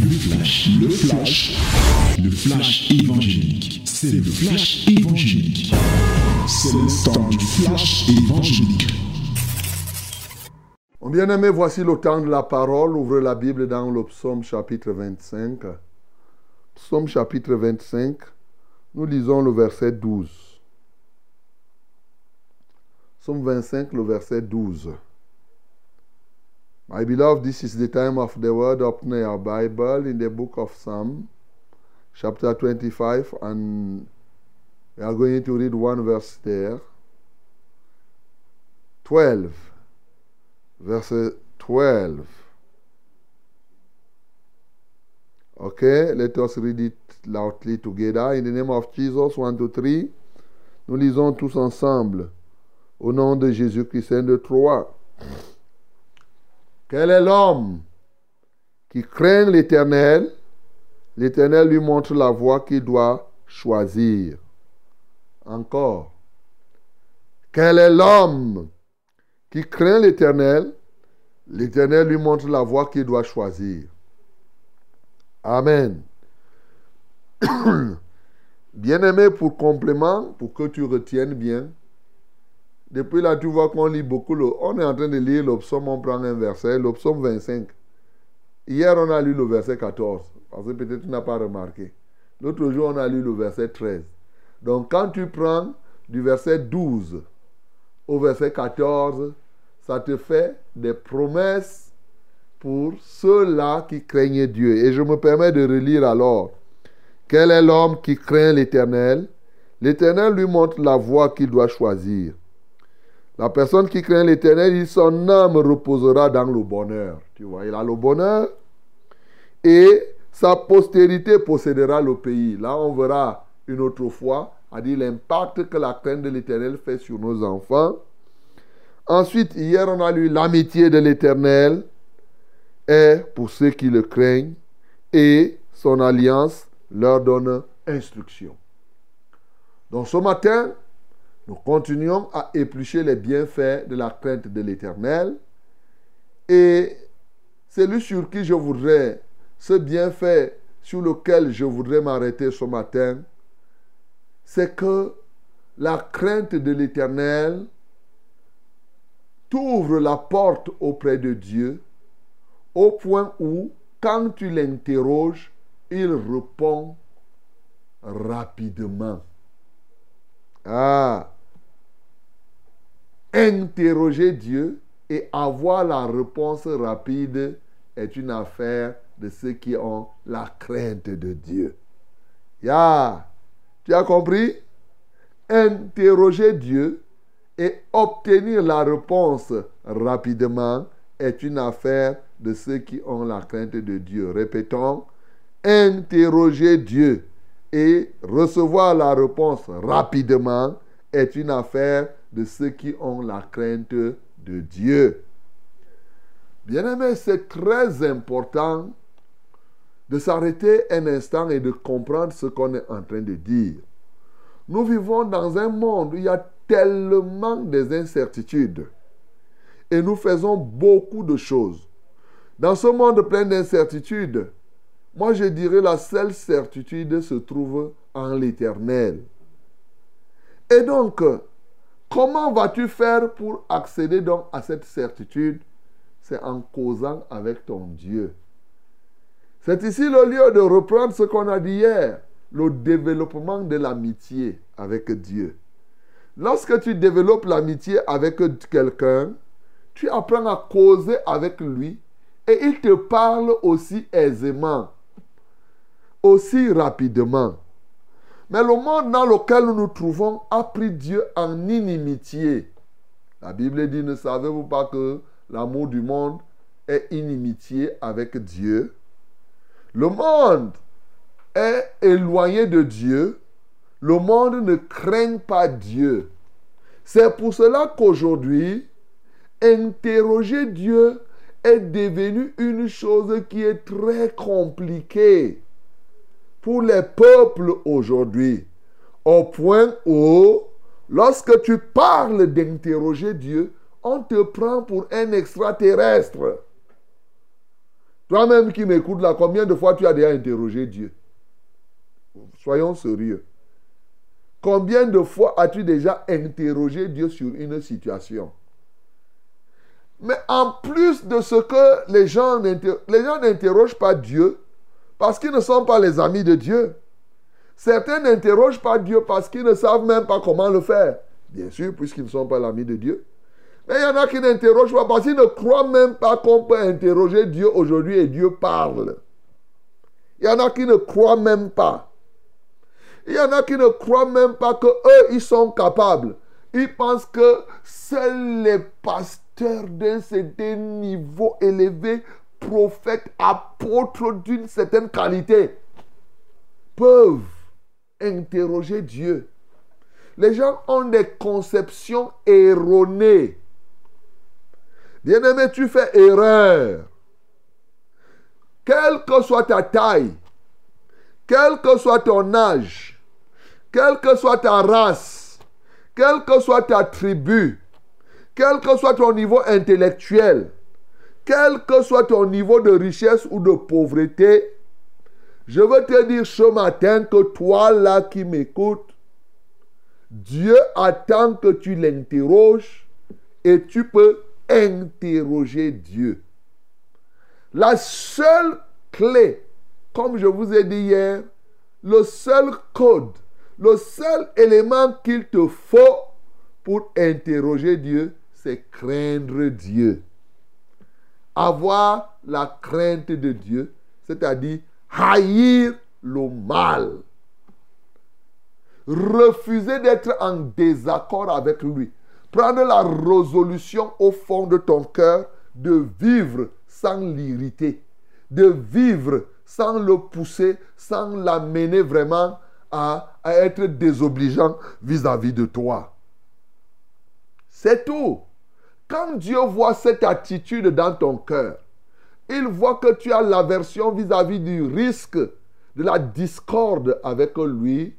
Le flash, le flash, le flash évangélique. C'est le flash évangélique. C'est le temps du flash évangélique. Mon bien-aimé, voici le temps de la parole. Ouvrez la Bible dans le psaume chapitre 25. Psaume chapitre 25. Nous lisons le verset 12. Psaume 25, le verset 12. My beloved, this is the time of the word. Open your Bible in the book of Psalm, chapter 25, and we are going to read one verse there. 12. Verset 12. Okay, let us read it loudly together. In the name of Jesus, 1, 2, 3. Nous lisons tous ensemble. Au nom de Jésus-Christ, de Troyes. Quel est l'homme qui craint l'Éternel? L'Éternel lui montre la voie qu'il doit choisir. Encore. Quel est l'homme qui craint l'Éternel? L'Éternel lui montre la voie qu'il doit choisir. Amen. Bien-aimé, pour complément, pour que tu retiennes bien, depuis là, tu vois qu'on lit beaucoup. On est en train de lire le psaume, on prend un verset, le psaume 25. Hier, on a lu le verset 14, parce que peut-être tu n'as pas remarqué. L'autre jour, on a lu le verset 13. Donc, quand tu prends du verset 12 au verset 14, ça te fait des promesses pour ceux-là qui craignent Dieu. Et je me permets de relire alors. Quel est l'homme qui craint l'Éternel? L'Éternel lui montre la voie qu'il doit choisir. La personne qui craint l'Éternel, son âme reposera dans le bonheur. Tu vois, il a le bonheur et sa postérité possédera le pays. Là, on verra une autre fois, l'impact que la crainte de l'Éternel fait sur nos enfants. Ensuite, hier, on a lu l'amitié de l'Éternel est pour ceux qui le craignent et son alliance leur donne instruction. Donc ce matin, nous continuons à éplucher les bienfaits de la crainte de l'Éternel. Et celui sur qui je voudrais, ce bienfait sur lequel je voudrais m'arrêter ce matin, c'est que la crainte de l'Éternel t'ouvre la porte auprès de Dieu au point où, quand tu l'interroges, il répond rapidement. Ah, interroger Dieu et avoir la réponse rapide est une affaire de ceux qui ont la crainte de Dieu. Ya, tu as compris? Interroger Dieu et obtenir la réponse rapidement est une affaire de ceux qui ont la crainte de Dieu. Répétons, interroger Dieu et recevoir la réponse rapidement est une affaire de ceux qui ont la crainte de Dieu. Bien-aimé, c'est très important de s'arrêter un instant et de comprendre ce qu'on est en train de dire. Nous vivons dans un monde où il y a tellement des incertitudes et nous faisons beaucoup de choses. Dans ce monde plein d'incertitudes, moi je dirais la seule certitude se trouve en l'éternel. Et donc, comment vas-tu faire pour accéder donc à cette certitude? C'est en causant avec ton Dieu. C'est ici le lieu de reprendre ce qu'on a dit hier, le développement de l'amitié avec Dieu. Lorsque tu développes l'amitié avec quelqu'un, tu apprends à causer avec lui et il te parle aussi aisément, aussi rapidement. Mais le monde dans lequel nous nous trouvons a pris Dieu en inimitié. La Bible dit, ne savez-vous pas que l'amour du monde est inimitié avec Dieu? Le monde est éloigné de Dieu. Le monde ne craint pas Dieu. C'est pour cela qu'aujourd'hui, interroger Dieu est devenu une chose qui est très compliquée pour les peuples aujourd'hui. Au point où, lorsque tu parles d'interroger Dieu, on te prend pour un extraterrestre. Toi-même qui m'écoutes là, combien de fois tu as déjà interrogé Dieu? Soyons sérieux. Combien de fois as-tu déjà interrogé Dieu sur une situation? Mais en plus de ce que les gens n'interrogent pas Dieu parce qu'ils ne sont pas les amis de Dieu. Certains n'interrogent pas Dieu parce qu'ils ne savent même pas comment le faire. Bien sûr, puisqu'ils ne sont pas l'ami de Dieu. Mais il y en a qui n'interrogent pas parce qu'ils ne croient même pas qu'on peut interroger Dieu aujourd'hui et Dieu parle. Il y en a qui ne croient même pas. Il y en a qui ne croient même pas que eux ils sont capables. Ils pensent que seuls les pasteurs d'un certain niveau élevé, prophètes, apôtres d'une certaine qualité, peuvent interroger Dieu. Les gens ont des conceptions erronées. Bien-aimé, tu fais erreur. Quelle que soit ta taille, quel que soit ton âge, quelle que soit ta race, quelle que soit ta tribu, quel que soit ton niveau intellectuel, quel que soit ton niveau de richesse ou de pauvreté, je veux te dire ce matin que toi là qui m'écoutes, Dieu attend que tu l'interroges et tu peux interroger Dieu. La seule clé, comme je vous ai dit hier, le seul code, le seul élément qu'il te faut pour interroger Dieu, c'est craindre Dieu. Avoir la crainte de Dieu, c'est-à-dire haïr le mal. Refuser d'être en désaccord avec lui. Prendre la résolution au fond de ton cœur de vivre sans l'irriter. De vivre sans le pousser, sans l'amener vraiment à, être désobligeant vis-à-vis de toi. C'est tout. Quand Dieu voit cette attitude dans ton cœur, il voit que tu as l'aversion vis-à-vis du risque de la discorde avec lui.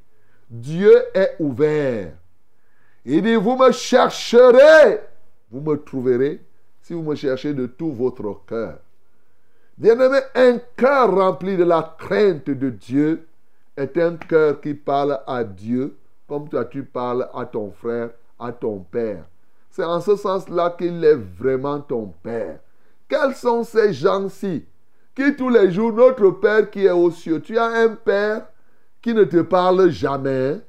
Dieu est ouvert. Il dit, vous me chercherez, vous me trouverez si vous me cherchez de tout votre cœur. Bien-aimé, un cœur rempli de la crainte de Dieu est un cœur qui parle à Dieu comme toi tu parles à ton frère, à ton père. C'est en ce sens-là qu'il est vraiment ton père. Quels sont ces gens-ci qui tous les jours, notre Père qui est aux cieux, tu as un Père qui ne te parle jamais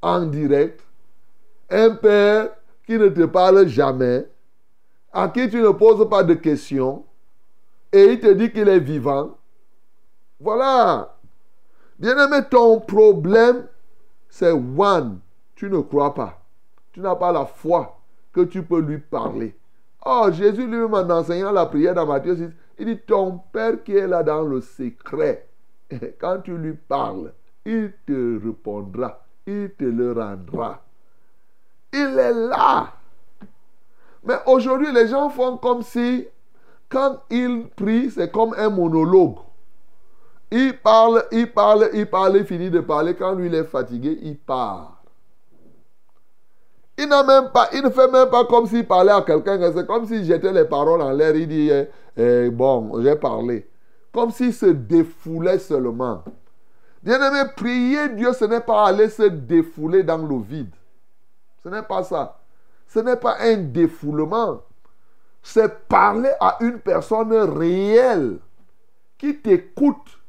en direct, un Père qui ne te parle jamais, à qui tu ne poses pas de questions, et il te dit qu'il est vivant. Voilà. Bien-aimé, ton problème, c'est one. Tu ne crois pas. Tu n'as pas la foi que tu peux lui parler. Oh, Jésus lui-même en enseignant la prière dans Matthieu 6, il dit, ton Père qui est là dans le secret, quand tu lui parles, il te répondra, il te le rendra. Il est là. Mais aujourd'hui, les gens font comme si, quand ils prient, c'est comme un monologue. Il parle, il parle, il parle, il finit de parler. Quand lui, il est fatigué, il part. Il, n'a même pas, il ne fait même pas comme s'il parlait à quelqu'un. C'est comme s'il jetait les paroles en l'air. Il dit, eh, eh, bon, j'ai parlé. Comme s'il se défoulait seulement. Bien-aimé, prier Dieu, ce n'est pas aller se défouler dans le vide. Ce n'est pas ça. Ce n'est pas un défoulement. C'est parler à une personne réelle qui t'écoute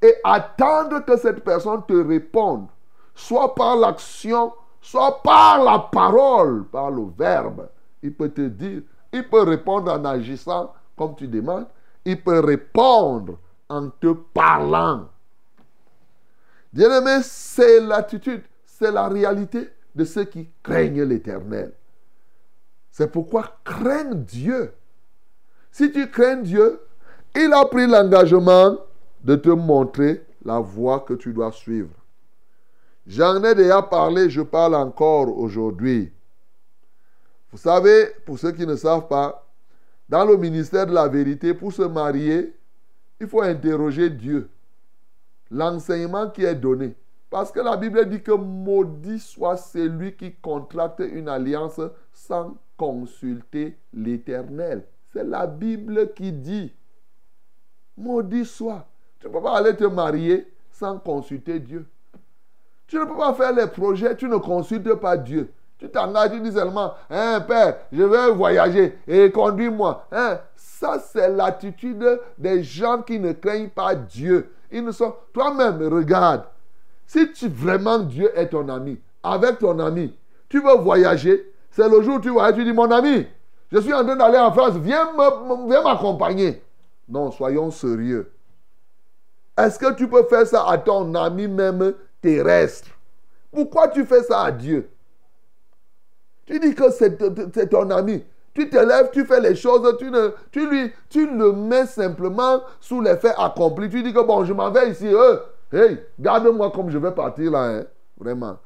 et attendre que cette personne te réponde, soit par l'action, soit par la parole, par le verbe. Il peut te dire, il peut répondre en agissant comme tu demandes, il peut répondre en te parlant. Bien-aimé, c'est l'attitude, c'est la réalité de ceux qui craignent l'éternel. C'est pourquoi crains Dieu. Si tu crains Dieu, il a pris l'engagement de te montrer la voie que tu dois suivre. J'en ai déjà parlé, je parle encore aujourd'hui. Vous savez, pour ceux qui ne savent pas, dans le ministère de la vérité, pour se marier, il faut interroger Dieu. L'enseignement qui est donné. Parce que la Bible dit que maudit soit celui qui contracte une alliance sans consulter l'Éternel. C'est la Bible qui dit. Maudit soit. Tu ne peux pas aller te marier sans consulter Dieu. Tu ne peux pas faire les projets, tu ne consultes pas Dieu. Tu t'engages, tu dis seulement, hein, Père, je vais voyager et conduis-moi. Hein? Ça, c'est l'attitude des gens qui ne craignent pas Dieu. Ils ne sont. Toi-même, regarde. Si tu, vraiment Dieu est ton ami, avec ton ami, tu veux voyager, c'est le jour où tu voyages, tu dis, mon ami, je suis en train d'aller en France, viens m'accompagner. Non, soyons sérieux. Est-ce que tu peux faire ça à ton ami même terrestre Pourquoi tu fais ça à Dieu? Tu dis que c'est ton ami. Tu te lèves, tu fais les choses, tu, le mets simplement sous l'effet accompli. Tu dis que bon, je m'en vais ici. Euh, hey, garde-moi comme je vais partir là. Hein, vraiment.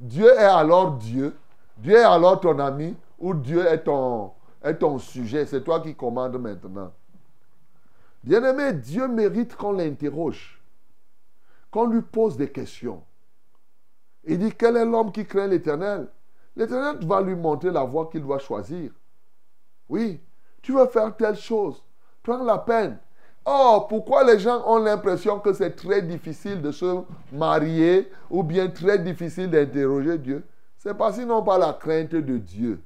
Dieu est alors Dieu. Dieu est alors ton ami ou Dieu est ton, est ton sujet. C'est toi qui commandes maintenant. Bien-aimé, Dieu mérite qu'on l'interroge, qu'on lui pose des questions. Il dit, quel est l'homme qui craint l'Éternel? L'Éternel va lui montrer la voie qu'il doit choisir. Oui, tu veux faire telle chose. Prends la peine. Oh, pourquoi les gens ont l'impression que c'est très difficile de se marier ou bien très difficile d'interroger Dieu? C'est parce qu'ils n'ont pas la crainte de Dieu.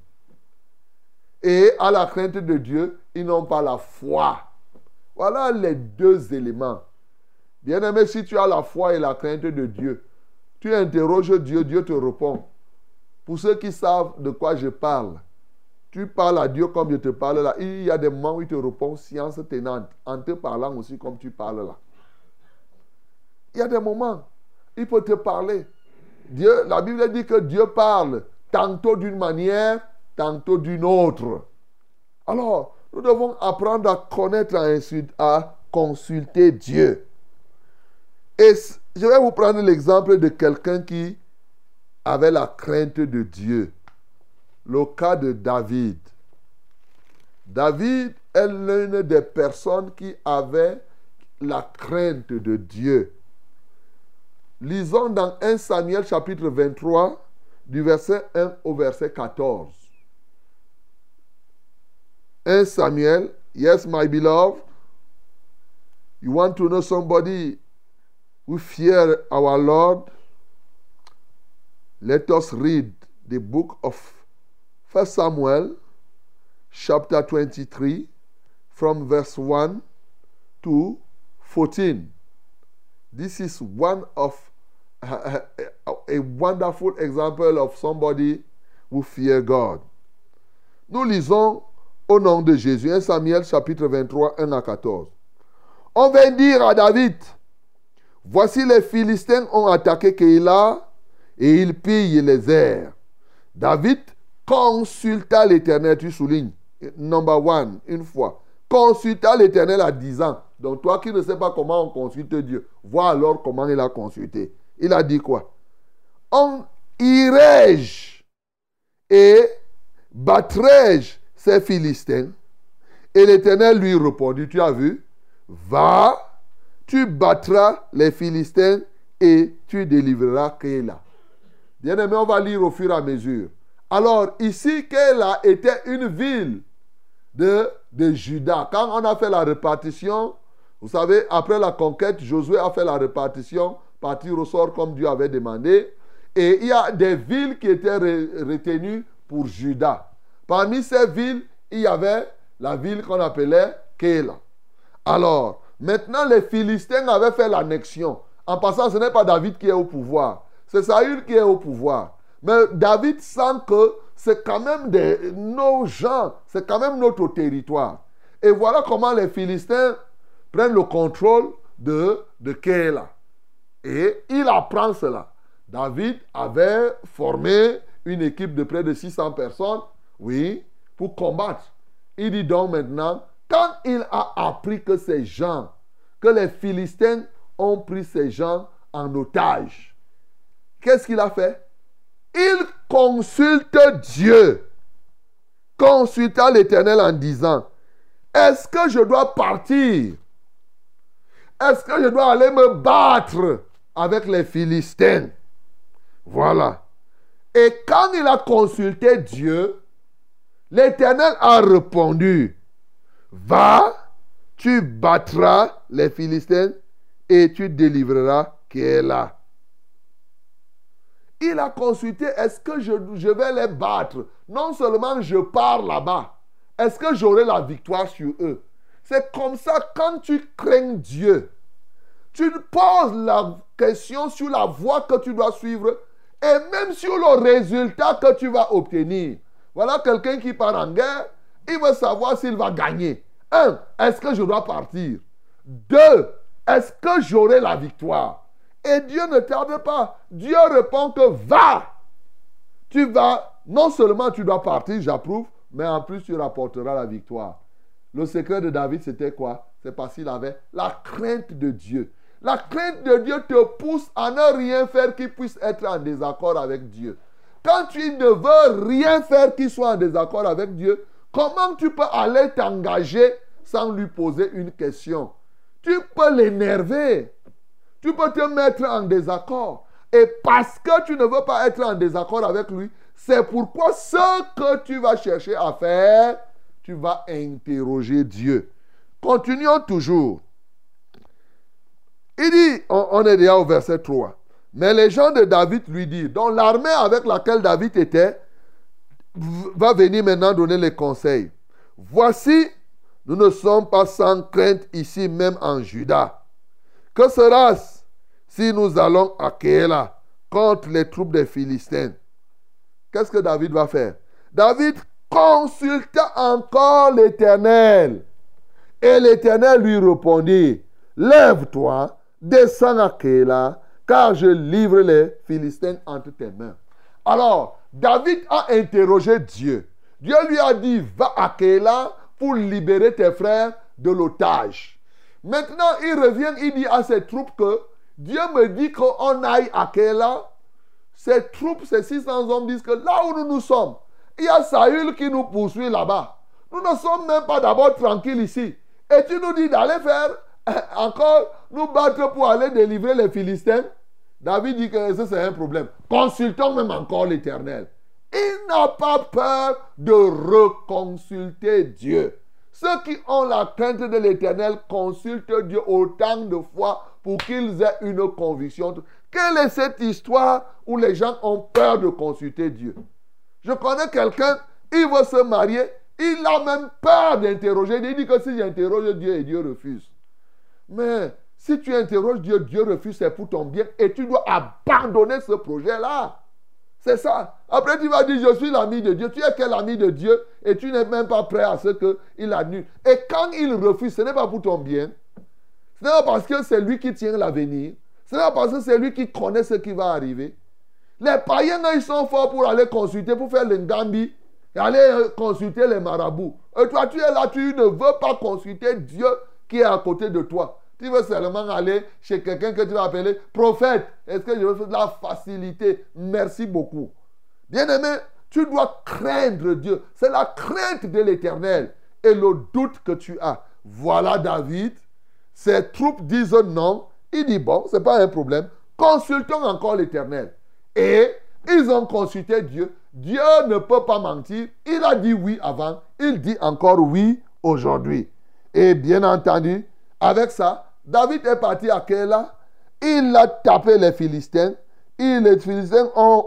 Et à la crainte de Dieu, ils n'ont pas la foi. Voilà les deux éléments. Bien-aimé, si tu as la foi et la crainte de Dieu, tu interroges Dieu, Dieu te répond. Pour ceux qui savent de quoi je parle, tu parles à Dieu comme je te parle là. Il y a des moments où il te répond science tenante, en te parlant aussi comme tu parles là. Il y a des moments, il peut te parler. Dieu, la Bible dit que Dieu parle tantôt d'une manière, tantôt d'une autre. Alors, nous devons apprendre à connaître, à, à consulter Dieu. Et je vais vous prendre l'exemple de quelqu'un qui avait la crainte de Dieu le cas de David. David est l'une des personnes qui avait la crainte de Dieu. Lisons dans 1 Samuel chapitre 23, du verset 1 au verset 14. 1 Samuel, yes, my beloved, you want to know somebody who fear our Lord? Let us read the book of 1 Samuel chapter 23 from verse 1 to 14. This is one of a, a, wonderful example of somebody who fear God. Nous lisons au nom de Jésus 1 Samuel chapitre 23 1 à 14. On vient dire à David, voici les Philistins ont attaqué Keïla et ils pillent les airs. David consulta l'Éternel, tu soulignes, number one, une fois. Consulta l'Éternel à 10 ans. Donc toi qui ne sais pas comment on consulte Dieu, vois alors comment il a consulté. Il a dit quoi? On irai-je et battrai-je ces Philistins? Et l'Éternel lui répondit, tu as vu? Va, tu battras les Philistins et tu délivreras Kéla. Bien aimé, on va lire au fur et à mesure. Alors, ici, Kéla était une ville de, de Juda. Quand on a fait la répartition, vous savez, après la conquête, Josué a fait la répartition, partir au sort comme Dieu avait demandé. Et il y a des villes qui étaient retenues pour Juda. Parmi ces villes, il y avait la ville qu'on appelait Kéla. Alors, maintenant, les Philistins avaient fait l'annexion. En passant, ce n'est pas David qui est au pouvoir, c'est Saül qui est au pouvoir. Mais David sent que c'est quand même des, nos gens, c'est quand même notre territoire. Et voilà comment les Philistins prennent le contrôle de, de Kéla. Et il apprend cela. David avait formé une équipe de près de 600 personnes, oui, pour combattre. Il dit donc maintenant, quand il a appris que ces gens, que les Philistins ont pris ces gens en otage, qu'est-ce qu'il a fait? Il consulte Dieu. Consulta l'Éternel en disant, est-ce que je dois partir? Est-ce que je dois aller me battre avec les Philistins? Voilà. Et quand il a consulté Dieu, l'Éternel a répondu, va, tu battras les Philistins et tu délivreras Kéla. Il a consulté, est-ce que je, vais les battre? Non seulement je pars là-bas, est-ce que j'aurai la victoire sur eux? C'est comme ça, quand tu crains Dieu, tu poses la question sur la voie que tu dois suivre et même sur le résultat que tu vas obtenir. Voilà quelqu'un qui part en guerre, il veut savoir s'il va gagner. Un, est-ce que je dois partir? Deux, est-ce que j'aurai la victoire? Et Dieu ne tarde pas. Dieu répond que va. Tu vas, non seulement tu dois partir, j'approuve, mais en plus tu rapporteras la victoire. Le secret de David, c'était quoi? C'est parce qu'il avait la crainte de Dieu. La crainte de Dieu te pousse à ne rien faire qui puisse être en désaccord avec Dieu. Quand tu ne veux rien faire qui soit en désaccord avec Dieu, comment tu peux aller t'engager sans lui poser une question? Tu peux l'énerver. Tu peux te mettre en désaccord. Et parce que tu ne veux pas être en désaccord avec lui, c'est pourquoi ce que tu vas chercher à faire, tu vas interroger Dieu. Continuons toujours. Il dit, on, est déjà au verset 3. Mais les gens de David lui disent, donc l'armée avec laquelle David était, va venir maintenant donner les conseils. Voici, nous ne sommes pas sans crainte ici même en Juda. Que sera-ce si nous allons à Kéla contre les troupes des Philistins? Qu'est-ce que David va faire? David consulta encore l'Éternel. Et l'Éternel lui répondit, Lève-toi descends à Kéla, car je livre les Philistins entre tes mains. Alors, David a interrogé Dieu. Dieu lui a dit, va à Kéla pour libérer tes frères de l'otage. Maintenant, il revient, il dit à ses troupes que Dieu me dit qu'on aille à Kéla. Ces troupes, ces 600 hommes disent que là où nous nous sommes, il y a Saül qui nous poursuit là-bas. Nous ne sommes même pas d'abord tranquilles ici. Et tu nous dis d'aller faire encore nous battre pour aller délivrer les Philistins. David dit que c'est un problème. Consultons même encore l'Éternel. Il n'a pas peur de reconsulter Dieu. Ceux qui ont la crainte de l'Éternel consultent Dieu autant de fois pour qu'ils aient une conviction. Quelle est cette histoire où les gens ont peur de consulter Dieu? Je connais quelqu'un, il veut se marier, il a même peur d'interroger. Il dit que si j'interroge Dieu et Dieu refuse. Mais si tu interroges Dieu, Dieu refuse, c'est pour ton bien et tu dois abandonner ce projet-là. C'est ça. Après, tu vas dire, je suis l'ami de Dieu. Tu es quel ami de Dieu? Et tu n'es même pas prêt à ce qu'il annule. Et quand il refuse, ce n'est pas pour ton bien. Ce n'est pas parce que c'est lui qui tient l'avenir. Ce n'est pas parce que c'est lui qui connaît ce qui va arriver. Les païens, ils sont forts pour aller consulter, pour faire l'engambi et aller euh, consulter les marabouts. Et toi, tu es là, tu ne veux pas consulter Dieu qui est à côté de toi. Tu veux seulement aller chez quelqu'un que tu vas appeler prophète. Est-ce que je veux la facilité? Merci beaucoup. Bien-aimé, tu dois craindre Dieu. C'est la crainte de l'éternel et le doute que tu as. Voilà David. Ses troupes disent non. Il dit bon, ce n'est pas un problème. Consultons encore l'éternel. Et ils ont consulté Dieu. Dieu ne peut pas mentir. Il a dit oui avant. Il dit encore oui aujourd'hui. Et bien entendu, avec ça, David est parti à Kéla. Il a tapé les Philistins. Et les Philistins ont,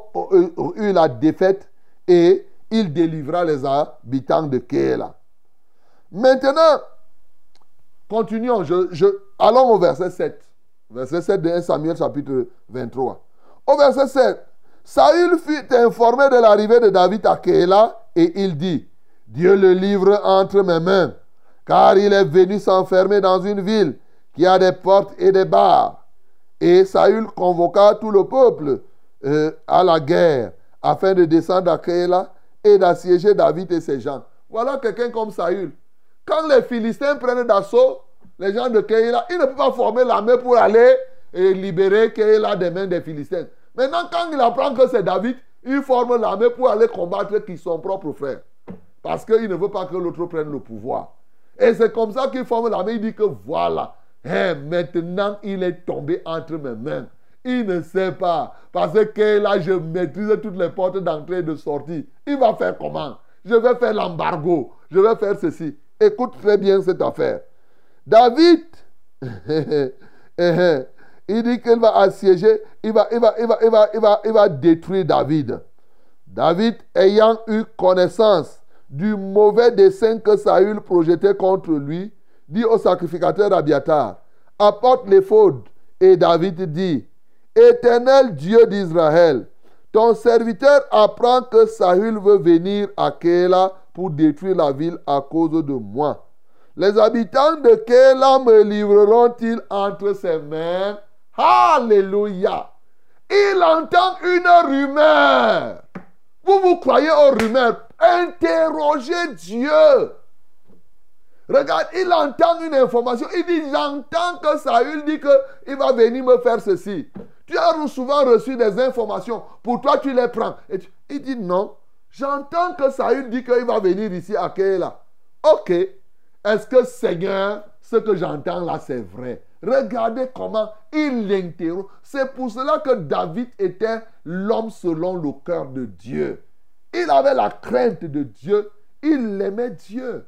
eu la défaite et il délivra les habitants de Kéla. Maintenant, continuons. Allons au verset 7. Verset 7 de 1 Samuel chapitre 23. Au verset 7, Saül fut informé de l'arrivée de David à Kéla et il dit, Dieu le livre entre mes mains, car il est venu s'enfermer dans une ville qui a des portes et des barres. Et Saül convoqua tout le peuple euh, à la guerre afin de descendre à Kéla et d'assiéger David et ses gens. Voilà quelqu'un comme Saül. Quand les Philistins prennent d'assaut les gens de Kéla, ils ne peuvent pas former l'armée pour aller et libérer Kéla des mains des Philistins. Maintenant, quand il apprend que c'est David, il forme l'armée pour aller combattre qui son propre frère. Parce qu'il ne veut pas que l'autre prenne le pouvoir. Et c'est comme ça qu'il forme l'armée. Il dit que voilà, eh, maintenant, il est tombé entre mes mains. Il ne sait pas. Parce que là, je maîtrise toutes les portes d'entrée et de sortie. Il va faire comment? Je vais faire l'embargo. Je vais faire ceci. Écoute très bien cette affaire. David, il dit qu'il va assiéger, il va, il va, il va, il va, il va, il va détruire David. David, ayant eu connaissance du mauvais dessein que Saül projetait contre lui, dit au sacrificateur Abiatar, apporte l'éphod. Et David dit, Éternel Dieu d'Israël, ton serviteur apprend que Saül veut venir à Kéla pour détruire la ville à cause de moi. Les habitants de Kéla me livreront-ils entre ses mains? Alléluia. Il entend une rumeur. Vous vous croyez aux rumeurs Interrogez Dieu. Regarde, il entend une information. Il dit, j'entends que Saül dit qu'il va venir me faire ceci. Tu as souvent reçu des informations. Pour toi, tu les prends. Il dit, non. J'entends que Saül dit qu'il va venir ici à Kéla. Ok. Est-ce que Seigneur, ce que j'entends là, c'est vrai? Regardez comment il l'interroge. C'est pour cela que David était l'homme selon le cœur de Dieu. Il avait la crainte de Dieu. Il aimait Dieu.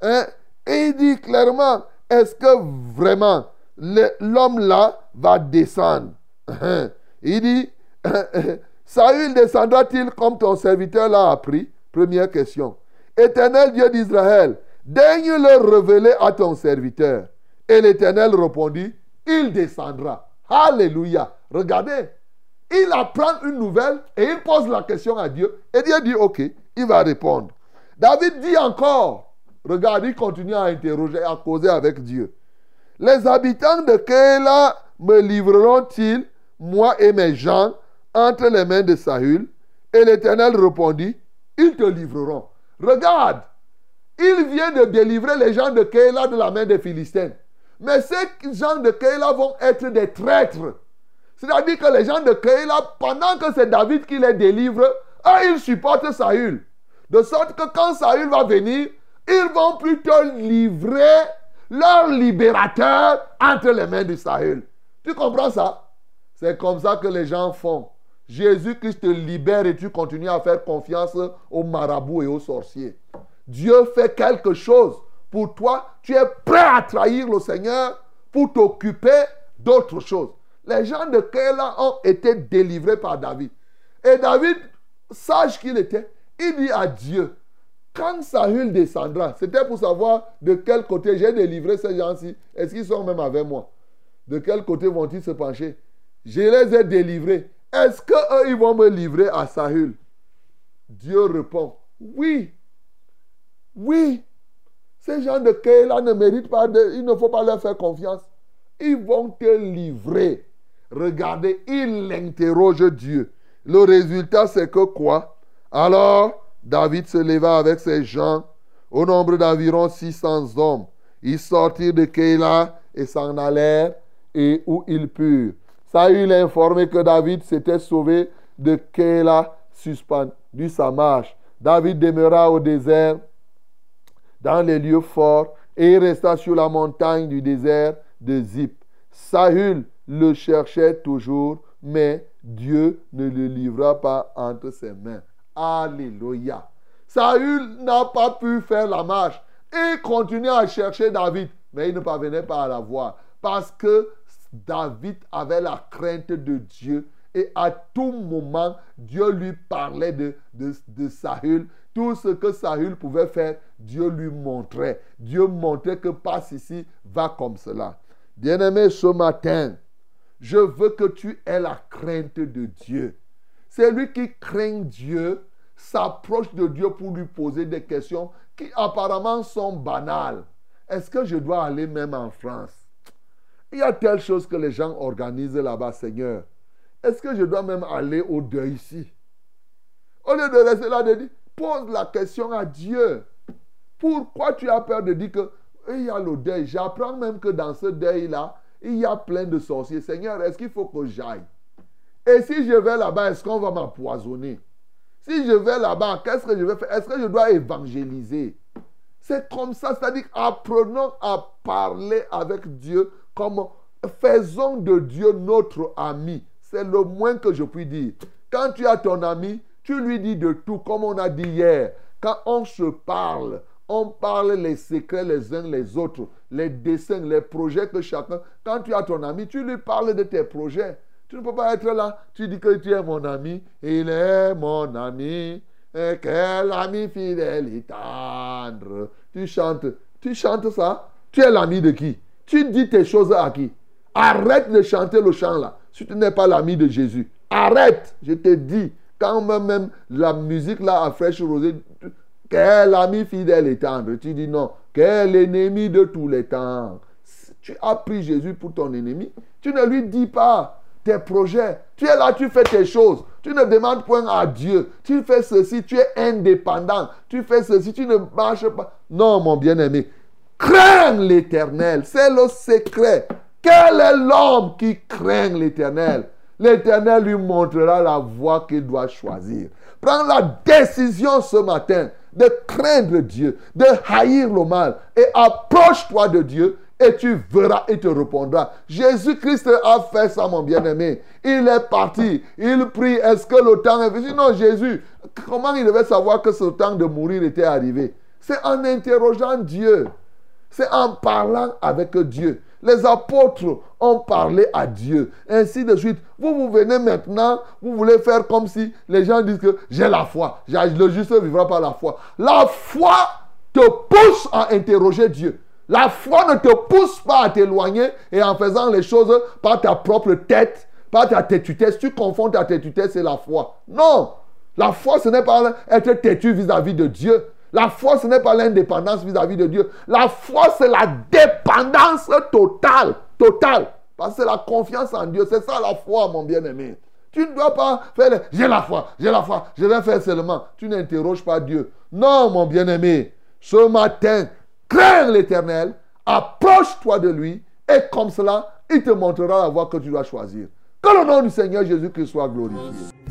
Hein? Et il dit clairement, est-ce que vraiment l'homme là va descendre? Il dit, Saül descendra-t-il comme ton serviteur l'a appris? Première question. Éternel Dieu d'Israël, daigne le révéler à ton serviteur. Et l'Éternel répondit, il descendra. Alléluia. Regardez, il apprend une nouvelle et il pose la question à Dieu. Et Dieu dit, ok, il va répondre. David dit encore, regarde, il continue à interroger, à causer avec Dieu. Les habitants de Kéla me livreront-ils, moi et mes gens, entre les mains de Saül Et l'Éternel répondit, ils te livreront. Regarde, il vient de délivrer les gens de Kéla de la main des Philistins. Mais ces gens de Kéla vont être des traîtres. C'est-à-dire que les gens de Kéla, pendant que c'est David qui les délivre, ils supportent Saül. De sorte que quand Saül va venir, ils vont plutôt livrer leur libérateur entre les mains de Saül. Tu comprends ça? C'est comme ça que les gens font. Jésus-Christ te libère et tu continues à faire confiance aux marabouts et aux sorciers. Dieu fait quelque chose pour toi. Tu es prêt à trahir le Seigneur pour t'occuper d'autres choses. Les gens de Kéla ont été délivrés par David. Et David, sage qu'il était, il dit à Dieu, quand Saül descendra, c'était pour savoir de quel côté j'ai délivré ces gens-ci. Est-ce qu'ils sont même avec moi? De quel côté vont-ils se pencher? Je les ai délivrés. Est-ce qu'eux, ils vont me livrer à Saül Dieu répond, oui. Oui. Ces gens de Kéla ne méritent pas de... Il ne faut pas leur faire confiance. Ils vont te livrer. Regardez, il interroge Dieu. Le résultat, c'est que quoi? Alors, David se leva avec ses gens, au nombre d'environ 600 hommes. Ils sortirent de Keila et s'en allèrent et où ils purent. Saül a informé que David s'était sauvé de Keila, suspendu sa marche. David demeura au désert, dans les lieux forts, et resta sur la montagne du désert de Zip. Saül le cherchait toujours, mais Dieu ne le livra pas entre ses mains. Alléluia. Saül n'a pas pu faire la marche. Il continuait à chercher David, mais il ne parvenait pas à la voir. Parce que David avait la crainte de Dieu. Et à tout moment, Dieu lui parlait de, de, Saül. Tout ce que Saül pouvait faire, Dieu lui montrait. Dieu montrait que passe ici, va comme cela. Bien-aimé, ce matin, je veux que tu aies la crainte de Dieu. Celui qui craint Dieu s'approche de Dieu pour lui poser des questions qui apparemment sont banales. Est-ce que je dois aller même en France? Il y a telle chose que les gens organisent là-bas, Seigneur. Est-ce que je dois même aller au deuil ici? Au lieu de rester là, de dire, pose la question à Dieu. Pourquoi tu as peur de dire que il y a le deuil? J'apprends même que dans ce deuil-là, il y a plein de sorciers. Seigneur, est-ce qu'il faut que j'aille? Et si je vais là-bas, est-ce qu'on va m'empoisonner? Si je vais là-bas, qu'est-ce que je vais faire? Est-ce que je dois évangéliser? C'est comme ça, c'est-à-dire apprenons à parler avec Dieu comme faisons de Dieu notre ami. C'est le moins que je puis dire. Quand tu as ton ami, tu lui dis de tout, comme on a dit hier. Quand on se parle, on parle les secrets les uns les autres. les dessins, les projets que chacun. Quand tu as ton ami, tu lui parles de tes projets. Tu ne peux pas être là. Tu dis que tu es mon ami. Il est mon ami. Quel ami fidèle et tendre. Tu chantes. Tu chantes ça. Tu es l'ami de qui? Tu dis tes choses à qui? Arrête de chanter le chant là. Si tu n'es pas l'ami de Jésus. Arrête. Je te dis. Quand même la musique là à fraîche rosée, quel ami fidèle et tendre. Tu dis non. Quel ennemi de tous les temps. Tu as pris Jésus pour ton ennemi. Tu ne lui dis pas tes projets. Tu es là, tu fais tes choses. Tu ne demandes point à Dieu. Tu fais ceci, tu es indépendant. Tu fais ceci, tu ne marches pas. Non, mon bien-aimé. Crains l'éternel. C'est le secret. Quel est l'homme qui craint l'éternel? L'éternel lui montrera la voie qu'il doit choisir. Prends la décision ce matin de craindre Dieu, de haïr le mal et approche-toi de Dieu et tu verras, il te répondra. Jésus-Christ a fait ça, mon bien-aimé. Il est parti, il prie, est-ce que le temps est venu? Non, Jésus, comment il devait savoir que ce temps de mourir était arrivé? C'est en interrogeant Dieu. C'est en parlant avec Dieu. Les apôtres ont parlé à Dieu. Ainsi de suite. Vous, vous venez maintenant, vous voulez faire comme si les gens disent que j'ai la foi. Le juste vivra par la foi. La foi te pousse à interroger Dieu. La foi ne te pousse pas à t'éloigner et en faisant les choses par ta propre tête, par ta têtutesse. Tu confonds ta têtutesse et la foi. Non. La foi, ce n'est pas être têtu vis-à-vis de Dieu. La foi, ce n'est pas l'indépendance vis-à-vis de Dieu. La foi, c'est la dépendance totale. Totale. Parce que c'est la confiance en Dieu. C'est ça la foi, mon bien-aimé. Tu ne dois pas faire j'ai la foi, j'ai la foi, je vais faire seulement. Tu n'interroges pas Dieu. Non, mon bien-aimé. Ce matin, crains l'éternel, approche-toi de lui, et comme cela, il te montrera la voie que tu dois choisir. Que le nom du Seigneur Jésus-Christ soit glorifié.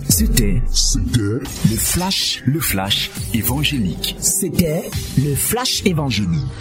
C'était C'était le flash, le flash évangélique. C'était le flash évangélique.